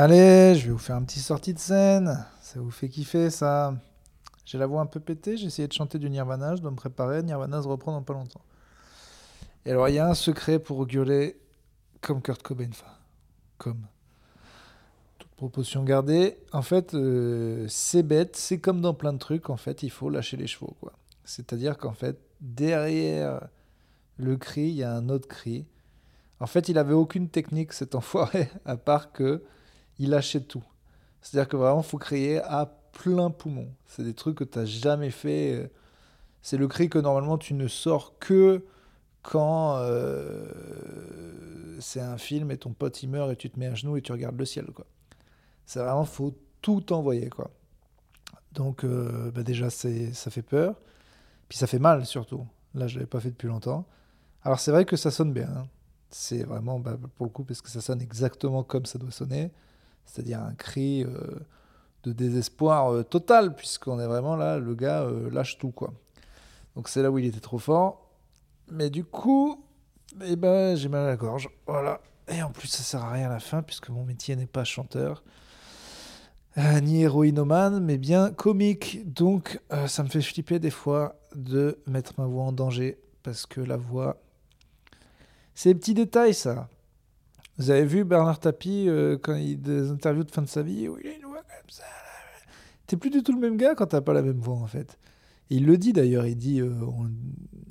Allez, je vais vous faire un petit sortie de scène. Ça vous fait kiffer ça. J'ai la voix un peu pétée, j'ai essayé de chanter du Nirvana, je dois me préparer. Nirvana se reprend dans pas longtemps. Et alors, il y a un secret pour gueuler comme Kurt Cobain. Comme. Toute proportion gardée. En fait, euh, c'est bête, c'est comme dans plein de trucs, en fait, il faut lâcher les chevaux, quoi. C'est-à-dire qu'en fait, derrière le cri, il y a un autre cri. En fait, il avait aucune technique, cet enfoiré, à part que il lâchait tout. C'est-à-dire que vraiment, faut crier à plein poumon. C'est des trucs que tu n'as jamais fait. C'est le cri que normalement tu ne sors que quand euh, c'est un film et ton pote il meurt et tu te mets à genoux et tu regardes le ciel. quoi. C'est vraiment, faut tout envoyer. quoi. Donc euh, bah déjà, ça fait peur. Puis ça fait mal surtout. Là, je l'avais pas fait depuis longtemps. Alors c'est vrai que ça sonne bien. Hein. C'est vraiment, bah, pour le coup, parce que ça sonne exactement comme ça doit sonner. C'est-à-dire un cri euh, de désespoir euh, total, puisqu'on est vraiment là, le gars euh, lâche tout, quoi. Donc c'est là où il était trop fort. Mais du coup, eh ben, j'ai mal à la gorge. Voilà. Et en plus, ça sert à rien à la fin, puisque mon métier n'est pas chanteur. ni héroïnomane, mais bien comique. Donc, ça me fait flipper des fois de mettre ma voix en danger, parce que la voix, c'est des petits détails, ça. Vous avez vu Bernard Tapie euh, quand il des interviews de fin de sa vie où il a une voix comme ça. T'es plus du tout le même gars quand t'as pas la même voix en fait. il le dit d'ailleurs, il dit, euh,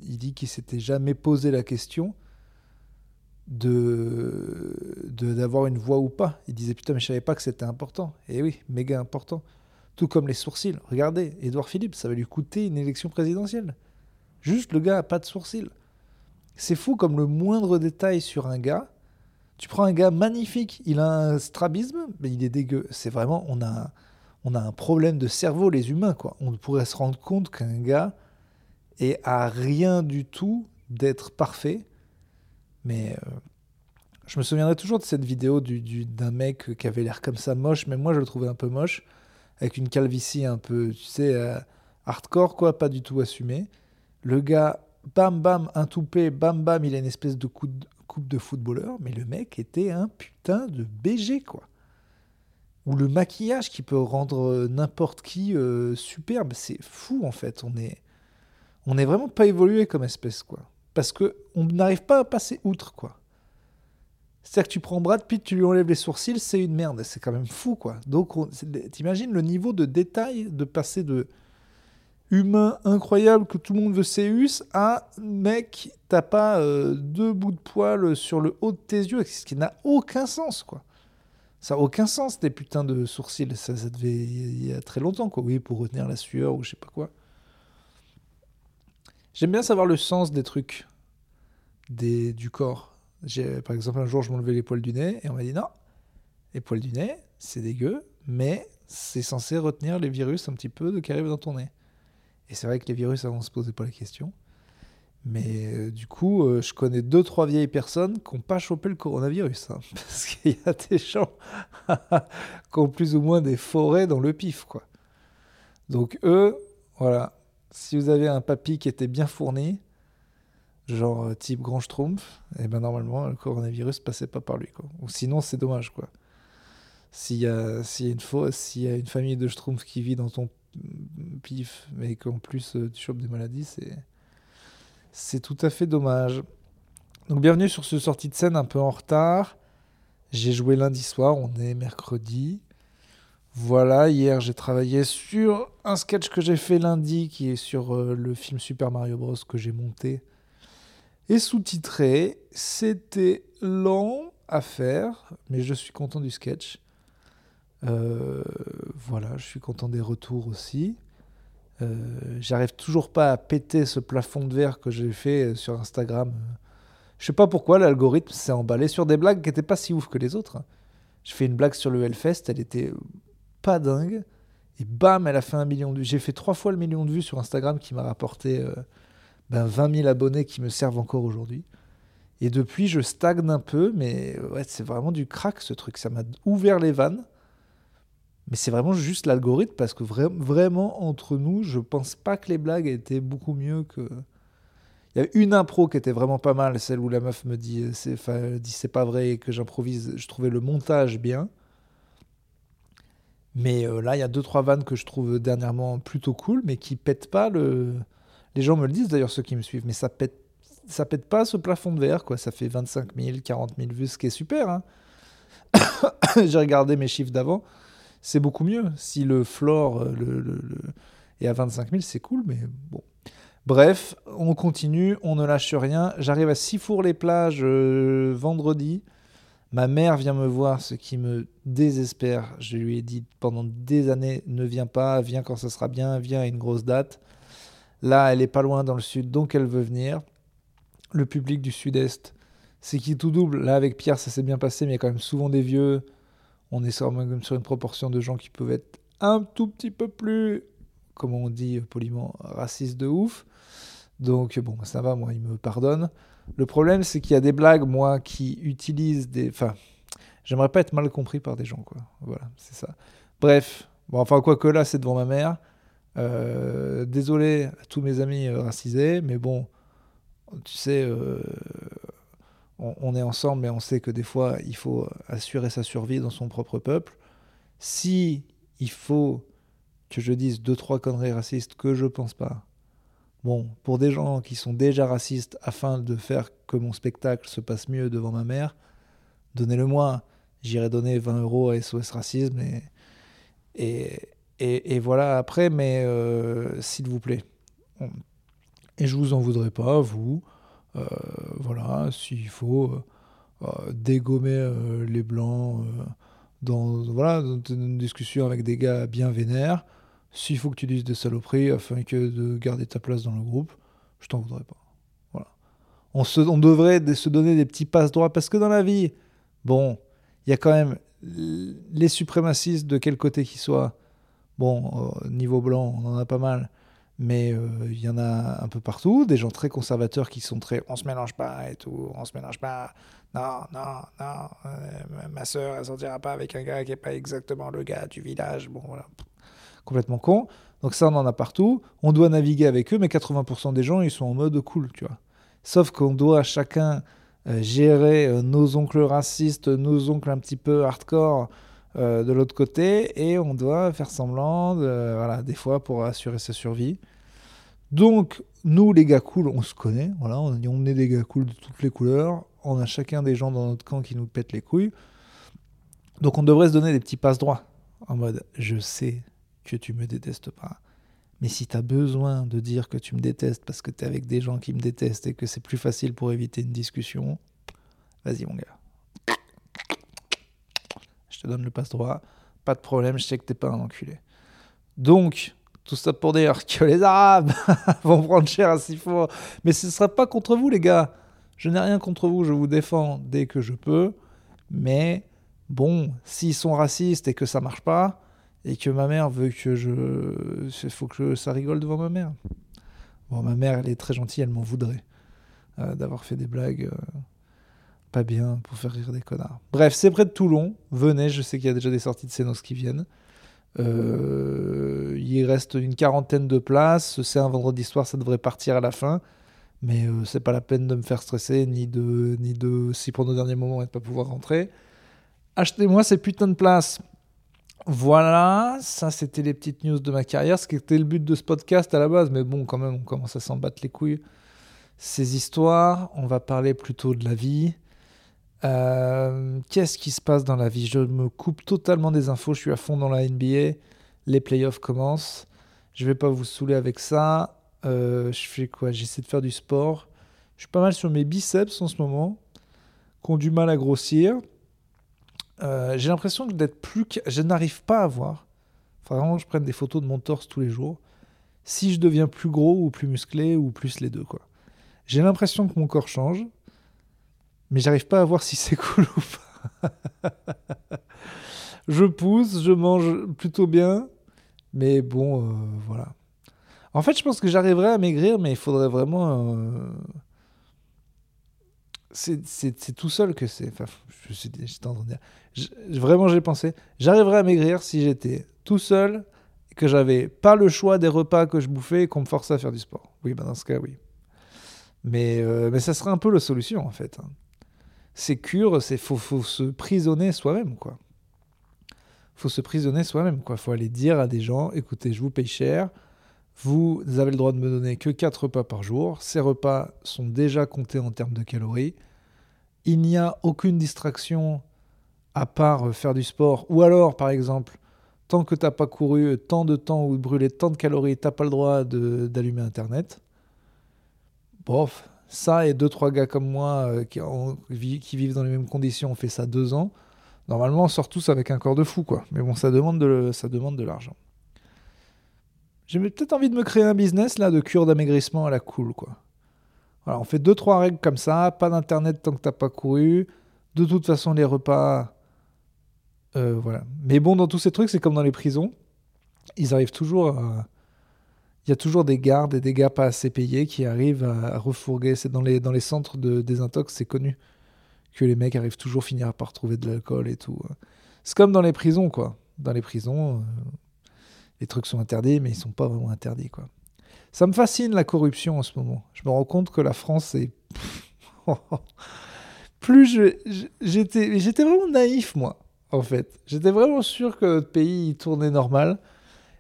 il dit qu'il s'était jamais posé la question de d'avoir une voix ou pas. Il disait putain mais je savais pas que c'était important. Et oui, méga important. Tout comme les sourcils. Regardez, Édouard Philippe, ça va lui coûter une élection présidentielle. Juste le gars a pas de sourcils. C'est fou comme le moindre détail sur un gars tu prends un gars magnifique, il a un strabisme, mais il est dégueu. C'est vraiment, on a, on a un problème de cerveau, les humains, quoi. On pourrait se rendre compte qu'un gars est à rien du tout d'être parfait. Mais euh, je me souviendrai toujours de cette vidéo d'un du, d'un mec qui avait l'air comme ça moche, mais moi je le trouvais un peu moche, avec une calvitie un peu, tu sais, euh, hardcore, quoi, pas du tout assumé. Le gars, bam bam, un toupet, bam bam, il a une espèce de coup de, de footballeur, mais le mec était un putain de BG, quoi. Ou le maquillage qui peut rendre euh, n'importe qui euh, superbe, c'est fou en fait. On est, on est vraiment pas évolué comme espèce, quoi. Parce que on n'arrive pas à passer outre, quoi. C'est-à-dire que tu prends Brad Pitt, tu lui enlèves les sourcils, c'est une merde. C'est quand même fou, quoi. Donc, t'imagines le niveau de détail de passer de humain incroyable que tout le monde veut Céus à mec, t'as pas euh, deux bouts de poils sur le haut de tes yeux, ce qui n'a aucun sens, quoi. Ça n'a aucun sens, des putains de sourcils. Ça, ça devait il y a très longtemps, quoi. Oui, pour retenir la sueur ou je sais pas quoi. J'aime bien savoir le sens des trucs, des, du corps. Par exemple, un jour, je m'enlevais les poils du nez et on m'a dit non, les poils du nez, c'est dégueu, mais c'est censé retenir les virus un petit peu de qui arrivent dans ton nez. Et c'est vrai que les virus, avant, on se posait pas la question. Mais euh, du coup, euh, je connais deux, trois vieilles personnes qui n'ont pas chopé le coronavirus. Hein, parce qu'il y a des gens qui ont plus ou moins des forêts dans le pif. quoi. Donc eux, voilà. Si vous avez un papy qui était bien fourni, genre euh, type Grand Schtroumpf, et eh ben normalement, le coronavirus passait pas par lui. Quoi. Ou sinon, c'est dommage. quoi. S'il y, a, une famille de Schtroumpf qui vit dans ton pif, mais qu'en plus euh, tu chopes des maladies, c'est c'est tout à fait dommage. Donc bienvenue sur ce sortie de scène un peu en retard. J'ai joué lundi soir, on est mercredi. Voilà, hier j'ai travaillé sur un sketch que j'ai fait lundi qui est sur euh, le film Super Mario Bros que j'ai monté et sous-titré. C'était lent à faire, mais je suis content du sketch. Euh, voilà, je suis content des retours aussi. Euh, j'arrive toujours pas à péter ce plafond de verre que j'ai fait sur Instagram. Je sais pas pourquoi l'algorithme s'est emballé sur des blagues qui n'étaient pas si ouf que les autres. Je fais une blague sur le Hellfest, elle était pas dingue. Et bam, elle a fait un million de vues. J'ai fait trois fois le million de vues sur Instagram qui m'a rapporté euh, ben, 20 000 abonnés qui me servent encore aujourd'hui. Et depuis, je stagne un peu, mais ouais, c'est vraiment du crack ce truc. Ça m'a ouvert les vannes. Mais c'est vraiment juste l'algorithme parce que vraiment, entre nous, je pense pas que les blagues étaient beaucoup mieux que. Il y a une impro qui était vraiment pas mal, celle où la meuf me dit dit c'est pas vrai et que j'improvise. Je trouvais le montage bien. Mais euh, là, il y a deux trois vannes que je trouve dernièrement plutôt cool, mais qui pètent pas le. Les gens me le disent d'ailleurs ceux qui me suivent, mais ça pète, ça pète pas ce plafond de verre quoi. Ça fait 25 000, 40 000 vues, ce qui est super. Hein. J'ai regardé mes chiffres d'avant, c'est beaucoup mieux. Si le floor euh, est à 25 000, c'est cool, mais bon. Bref, on continue, on ne lâche rien. J'arrive à Sifour-les-Plages euh, vendredi. Ma mère vient me voir, ce qui me désespère. Je lui ai dit pendant des années, ne viens pas, viens quand ça sera bien, viens à une grosse date. Là, elle est pas loin dans le sud, donc elle veut venir. Le public du sud-est, c'est qui tout double? Là, avec Pierre, ça s'est bien passé, mais il y a quand même souvent des vieux. On est sur, même sur une proportion de gens qui peuvent être un tout petit peu plus, comment on dit poliment, racistes de ouf. Donc bon, ça va, moi, il me pardonne. Le problème, c'est qu'il y a des blagues, moi, qui utilisent des... Enfin, j'aimerais pas être mal compris par des gens, quoi. Voilà, c'est ça. Bref, bon, enfin, quoi que là, c'est devant ma mère. Euh, désolé à tous mes amis euh, racisés, mais bon, tu sais, euh, on, est ensemble, mais on sait que des fois, il faut assurer sa survie dans son propre peuple. Si il faut que je dise deux, trois conneries racistes que je pense pas, Bon, pour des gens qui sont déjà racistes, afin de faire que mon spectacle se passe mieux devant ma mère, donnez-le-moi. J'irai donner 20 euros à SOS Racisme et, et, et, et voilà après, mais euh, s'il vous plaît. Et je vous en voudrais pas, vous. Euh, voilà, s'il faut euh, dégommer euh, les blancs dans, voilà, dans une discussion avec des gars bien vénères, s'il faut que tu dises des saloperies afin que de garder ta place dans le groupe, je t'en voudrais pas. Voilà. On, se, on devrait se donner des petits passes droits parce que dans la vie, bon, il y a quand même les suprémacistes de quel côté qu'ils soient. Bon, niveau blanc, on en a pas mal, mais euh, il y en a un peu partout. Des gens très conservateurs qui sont très on se mélange pas et tout, on se mélange pas. Non, non, non, euh, ma soeur, elle sortira pas avec un gars qui est pas exactement le gars du village. Bon, voilà complètement con. Donc ça, on en a partout. On doit naviguer avec eux, mais 80% des gens, ils sont en mode cool, tu vois. Sauf qu'on doit chacun euh, gérer nos oncles racistes, nos oncles un petit peu hardcore euh, de l'autre côté, et on doit faire semblant, voilà, des fois pour assurer sa survie. Donc, nous, les gars cool, on se connaît, voilà, on, on est des gars cool de toutes les couleurs, on a chacun des gens dans notre camp qui nous pètent les couilles. Donc, on devrait se donner des petits passes droits, en mode, je sais que tu me détestes pas. Mais si tu as besoin de dire que tu me détestes parce que tu es avec des gens qui me détestent et que c'est plus facile pour éviter une discussion, vas-y mon gars. Je te donne le passe-droit. Pas de problème, je sais que t'es pas un enculé. Donc, tout ça pour dire que les Arabes vont prendre cher à Sifour. Mais ce ne sera pas contre vous, les gars. Je n'ai rien contre vous, je vous défends dès que je peux. Mais bon, s'ils sont racistes et que ça marche pas, et que ma mère veut que je. Il faut que ça rigole devant ma mère. Bon, ma mère, elle est très gentille, elle m'en voudrait euh, d'avoir fait des blagues euh, pas bien pour faire rire des connards. Bref, c'est près de Toulon. Venez, je sais qu'il y a déjà des sorties de Sénos qui viennent. Euh, il reste une quarantaine de places. C'est un vendredi soir, ça devrait partir à la fin. Mais euh, c'est pas la peine de me faire stresser, ni de, ni de si pour nos derniers moments et de pas pouvoir rentrer. Achetez-moi ces putains de places. Voilà, ça c'était les petites news de ma carrière, ce qui était le but de ce podcast à la base, mais bon, quand même, on commence à s'en battre les couilles. Ces histoires, on va parler plutôt de la vie. Euh, Qu'est-ce qui se passe dans la vie? Je me coupe totalement des infos, je suis à fond dans la NBA. Les playoffs commencent. Je vais pas vous saouler avec ça. Euh, je fais quoi? J'essaie de faire du sport. Je suis pas mal sur mes biceps en ce moment, qui ont du mal à grossir. Euh, j'ai l'impression d'être plus. Je n'arrive pas à voir. Faut vraiment je prenne des photos de mon torse tous les jours. Si je deviens plus gros ou plus musclé ou plus les deux, quoi. J'ai l'impression que mon corps change, mais j'arrive pas à voir si c'est cool ou pas. je pousse, je mange plutôt bien, mais bon, euh, voilà. En fait, je pense que j'arriverai à maigrir, mais il faudrait vraiment. Euh c'est tout seul que c'est. Enfin, j'étais en train de dire. Je, vraiment, j'ai pensé. J'arriverais à maigrir si j'étais tout seul, que j'avais pas le choix des repas que je bouffais et qu'on me forçait à faire du sport. Oui, ben dans ce cas, oui. Mais, euh, mais ça serait un peu la solution, en fait. Hein. C'est cure, c'est faut, faut se prisonner soi-même, quoi. faut se prisonner soi-même. Il faut aller dire à des gens écoutez, je vous paye cher, vous avez le droit de me donner que 4 repas par jour. Ces repas sont déjà comptés en termes de calories. Il n'y a aucune distraction à part faire du sport. Ou alors, par exemple, tant que tu n'as pas couru tant de temps ou brûlé tant de calories, tu n'as pas le droit d'allumer Internet. Bof, ça et deux, trois gars comme moi euh, qui, vivent dans les mêmes conditions, on fait ça deux ans. Normalement, on sort tous avec un corps de fou, quoi. Mais bon, ça demande de, ça demande de l'argent. J'ai peut-être envie de me créer un business là de cure d'amaigrissement à la cool, quoi. Voilà, on fait deux trois règles comme ça, pas d'internet tant que t'as pas couru. De toute façon, les repas, euh, voilà. Mais bon, dans tous ces trucs, c'est comme dans les prisons, ils arrivent toujours à il y a toujours des gardes et des gars pas assez payés qui arrivent à, refourguer. C'est dans les, centres de désintox, c'est connu que les mecs arrivent toujours à finir par retrouver de l'alcool et tout. C'est comme dans les prisons, quoi. Dans les prisons, euh, les trucs sont interdits, mais ils sont pas vraiment interdits, quoi. Ça me fascine la corruption en ce moment. Je me rends compte que la France est. Plus j'étais, j'étais vraiment naïf, moi, en fait. J'étais vraiment sûr que notre pays tournait normal.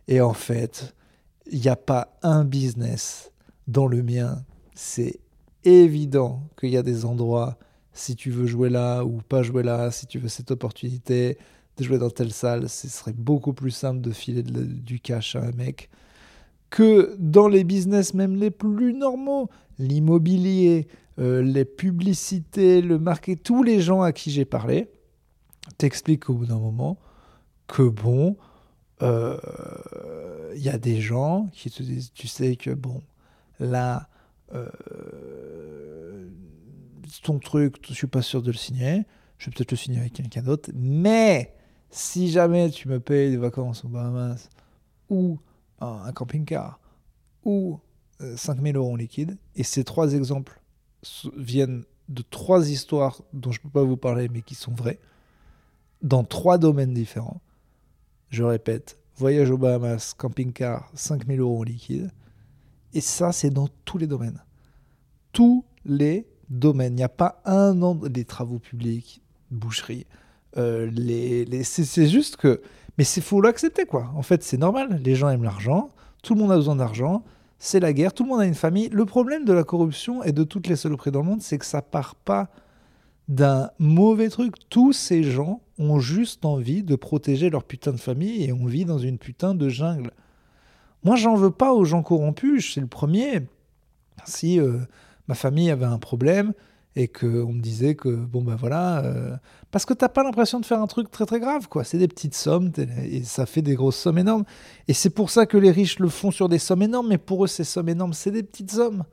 Et en fait, il n'y a pas un business dans le mien. C'est évident qu'il y a des endroits, si tu veux jouer là ou pas jouer là, si tu veux cette opportunité de jouer dans telle salle, ce serait beaucoup plus simple de filer du cash à un mec que dans les business même les plus normaux, l'immobilier, euh, les publicités, le marketing, tous les gens à qui j'ai parlé t'expliquent au bout d'un moment que bon, il euh, y a des gens qui te disent, tu sais que bon, là, euh, ton truc, je suis pas sûr de le signer, je vais peut-être le signer avec quelqu'un d'autre, mais si jamais tu me payes des vacances aux Bahamas ou un camping-car ou 5000 euh, euros en liquide, et ces trois exemples viennent de trois histoires dont je ne peux pas vous parler mais qui sont vraies, dans trois domaines différents, je répète, voyage aux Bahamas, camping-car, 5000 euros en liquide. Et ça, c'est dans tous les domaines. Tous les domaines. Il n'y a pas un an des travaux publics, boucherie. Euh, les, c'est juste que. Mais il faut l'accepter, quoi. En fait, c'est normal. Les gens aiment l'argent. Tout le monde a besoin d'argent. C'est la guerre. Tout le monde a une famille. Le problème de la corruption et de toutes les saloperies dans le monde, c'est que ça part pas d'un mauvais truc. Tous ces gens ont juste envie de protéger leur putain de famille et on vit dans une putain de jungle. Moi, j'en veux pas aux gens corrompus, c'est le premier. Si euh, ma famille avait un problème et qu'on me disait que, bon ben voilà, euh, parce que t'as pas l'impression de faire un truc très très grave, quoi. C'est des petites sommes et ça fait des grosses sommes énormes. Et c'est pour ça que les riches le font sur des sommes énormes, mais pour eux, ces sommes énormes, c'est des petites sommes.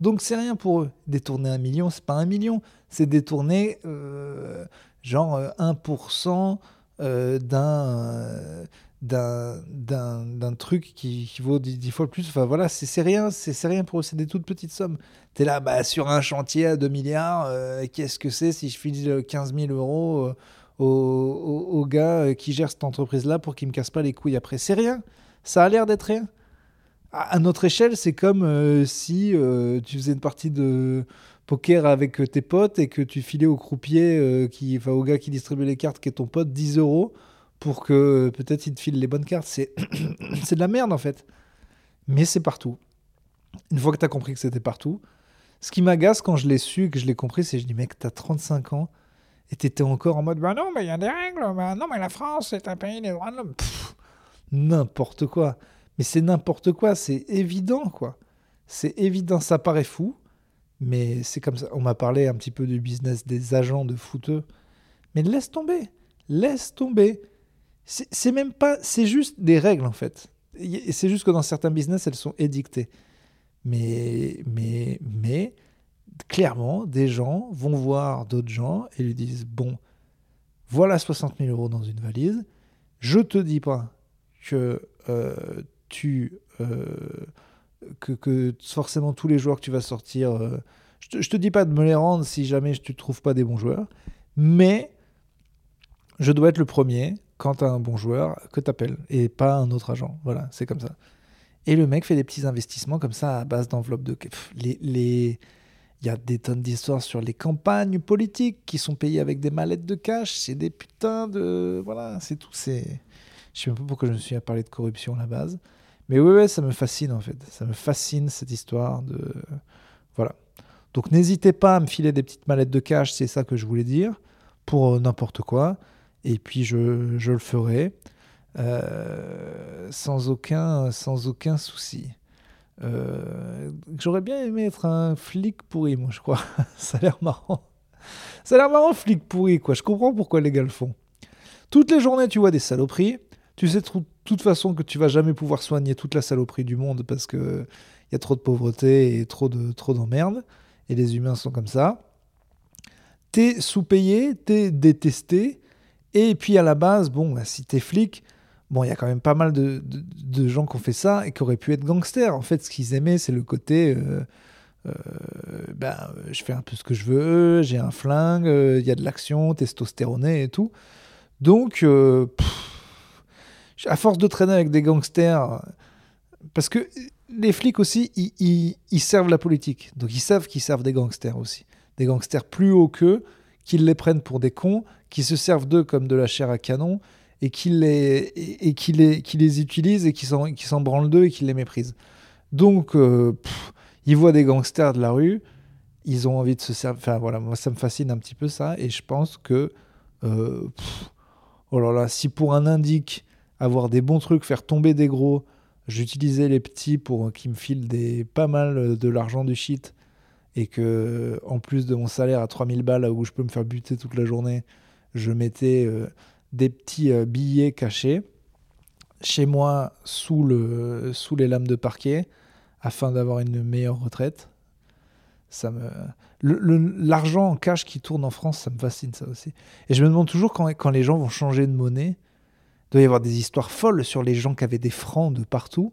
Donc c'est rien pour eux. Détourner un million, c'est pas un million, c'est détourner euh, genre 1% euh, euh, d'un d'un truc qui, vaut 10, fois plus. Enfin voilà, c'est rien, c'est rien pour eux, c'est des toutes petites sommes. Tu es là, bah, sur un chantier à 2 milliards, qu'est-ce que c'est si je file 15 000 euros au, au, gars qui gère cette entreprise-là pour qu'il me casse pas les couilles après? C'est rien, ça a l'air d'être rien à notre échelle, c'est comme euh, si euh, tu faisais une partie de poker avec tes potes et que tu filais au croupier, euh, qui, enfin, au gars qui distribue les cartes, qui est ton pote, 10 euros pour que peut-être il te file les bonnes cartes. C'est, c'est de la merde en fait. Mais c'est partout. Une fois que tu as compris que c'était partout, ce qui m'agace quand je l'ai su, que je l'ai compris, c'est que je dis, mec, t'as 35 ans et t'étais encore en mode, bah non, mais il y a des règles, bah non, mais la France, c'est un pays des droits de l'homme. N'importe quoi. Mais c'est n'importe quoi, c'est évident, quoi. C'est évident, ça paraît fou, mais c'est comme ça. On m'a parlé un petit peu du business des agents de footeux. Mais laisse tomber, laisse tomber. C'est même pas, c'est juste des règles en fait. C'est juste que dans certains business, elles sont édictées. Mais, mais, mais, clairement, des gens vont voir d'autres gens et lui disent Bon, voilà 60 000 euros dans une valise. Je te dis pas que euh, euh, que, que, forcément tous les joueurs que tu vas sortir, euh, je, te, te dis pas de me les rendre si jamais tu ne trouves pas des bons joueurs, mais je dois être le premier quand tu as un bon joueur que tu appelles et pas un autre agent. Voilà, c'est comme ça. Et le mec fait des petits investissements comme ça à base d'enveloppe de. Les, Il y a des tonnes d'histoires sur les campagnes politiques qui sont payées avec des mallettes de cash. C'est des putains de. Voilà, c'est tout. C'est. Je sais même pas pourquoi je me suis à parler de corruption à la base. Mais oui, ouais, ça me fascine en fait. Ça me fascine cette histoire de. Voilà. Donc n'hésitez pas à me filer des petites mallettes de cash, c'est ça que je voulais dire, pour euh, n'importe quoi. Et puis je, je le ferai euh, sans, aucun, sans aucun souci. Euh, j'aurais bien aimé être un flic pourri, moi, je crois. ça a l'air marrant. Ça a l'air marrant, flic pourri, quoi. Je comprends pourquoi les gars le font. Toutes les journées, tu vois des saloperies. Tu sais de toute façon que tu vas jamais pouvoir soigner toute la saloperie du monde parce que il y a trop de pauvreté et trop de trop d'emmerdes. Et les humains sont comme ça. T'es sous-payé, t'es détesté. Et puis à la base, bon, bah, si t'es flic, bon, il y a quand même pas mal de, gens qui ont fait ça et qui auraient pu être gangsters. En fait, ce qu'ils aimaient, c'est le côté. Euh, euh, ben, je fais un peu ce que je veux, j'ai un flingue, euh, il y a de l'action, testostéroné et tout. Donc, à force de traîner avec des gangsters, parce que les flics aussi, ils, servent la politique. Donc, ils savent qu'ils servent des gangsters aussi. Des gangsters plus hauts qu'eux, qu'ils les prennent pour des cons, qui se servent d'eux comme de la chair à canon et qui les, et, qui les, qui les utilisent et qui s'en branlent d'eux et qui les méprisent. Donc, euh, ils voient des gangsters de la rue, ils ont envie de se servir. Enfin, voilà, moi, ça me fascine un petit peu ça. Et je pense que, euh, oh là là, si pour un indique, avoir des bons trucs, faire tomber des gros, j'utilisais les petits pour qu'ils me filent pas mal de l'argent du shit et que, en plus de mon salaire à 3000 balles, où je peux me faire buter toute la journée, je mettais. Euh, des petits euh, billets cachés chez moi sous, le, sous les lames de parquet afin d'avoir une meilleure retraite. Ça me l'argent en cash qui tourne en France, ça me fascine ça aussi. Et je me demande toujours quand, les gens vont changer de monnaie, doit y avoir des histoires folles sur les gens qui avaient des francs de partout,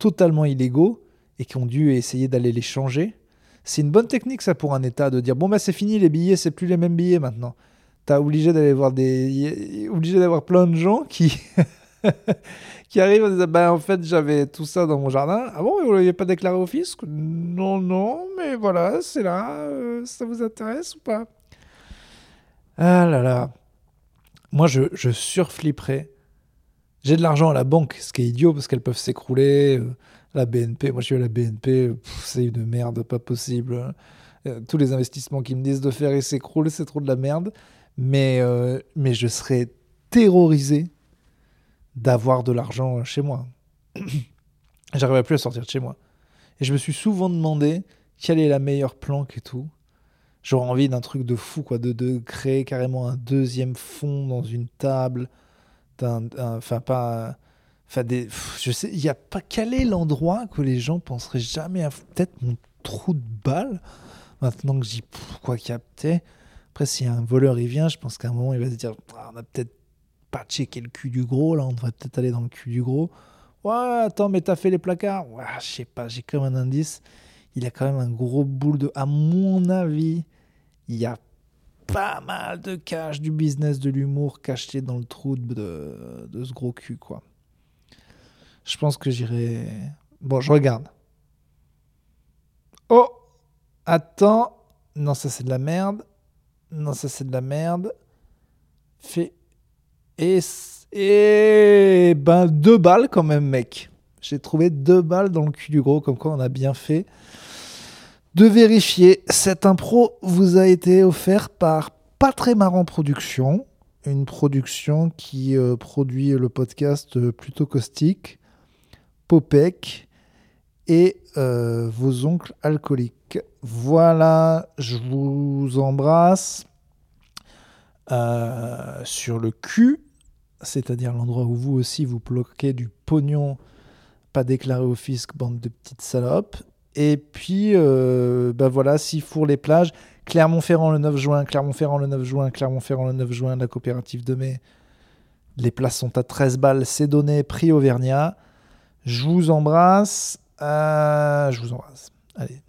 totalement illégaux, et qui ont dû essayer d'aller les changer. C'est une bonne technique ça pour un État de dire bon bah c'est fini les billets, c'est plus les mêmes billets maintenant. T'as obligé d'aller voir des obligé d'avoir plein de gens qui qui arrivent en disant bah en fait j'avais tout ça dans mon jardin. Ah bon vous l'avez pas déclaré au fisc? Non non mais voilà c'est là euh, ça vous intéresse ou pas? Ah là là. Moi je, je surflipperais j'ai de l'argent à la banque ce qui est idiot parce qu'elles peuvent s'écrouler euh, la BNP moi je suis à la BNP c'est une merde pas possible euh, tous les investissements qu'ils me disent de faire ils s'écroulent c'est trop de la merde mais, euh, mais je serais terrorisé d'avoir de l'argent chez moi. J'arrivais plus à sortir de chez moi. Et je me suis souvent demandé quelle est la meilleure planque et tout. J'aurais envie d'un truc de fou, quoi, de, de, créer carrément un deuxième fond dans une table. Enfin, pas. Enfin, des, je sais, il n'y a pas. Quel est l'endroit que les gens penseraient jamais à. Peut-être mon trou de balle, maintenant que j'y. Quoi capter après, si un voleur il vient, je pense qu'à un moment il va se dire ah, on a peut-être pas checké le cul du gros, là, on devrait peut-être aller dans le cul du gros. Ouais, attends, mais t'as fait les placards Ouais, je sais pas, j'ai comme un indice. Il a quand même un gros boule de. À mon avis, il y a pas mal de cash du business de l'humour caché dans le trou de, de ce gros cul, quoi. Je pense que j'irai. Bon, je regarde. Oh Attends. Non, ça c'est de la merde. Non, ça c'est de la merde. Fait. Et. Et. Ben, deux balles quand même, mec. J'ai trouvé deux balles dans le cul du gros, comme quoi on a bien fait de vérifier. Cette impro vous a été offerte par Pas très marrant production, une production qui euh, produit le podcast euh, plutôt caustique, Popek et euh, vos oncles alcooliques. Voilà, je vous embrasse sur le cul, c'est-à-dire l'endroit où vous aussi vous bloquez du pognon pas déclaré au fisc, bande de petites salopes. Et puis, euh, bah voilà, four les plages, Clermont-Ferrand le 9 juin, Clermont-Ferrand le 9 juin, Clermont-Ferrand le 9 juin, la coopérative de mai. Les places sont à 13 balles, c'est donné, prix Auvergnat. Je vous embrasse. Euh, je vous embrasse. Allez,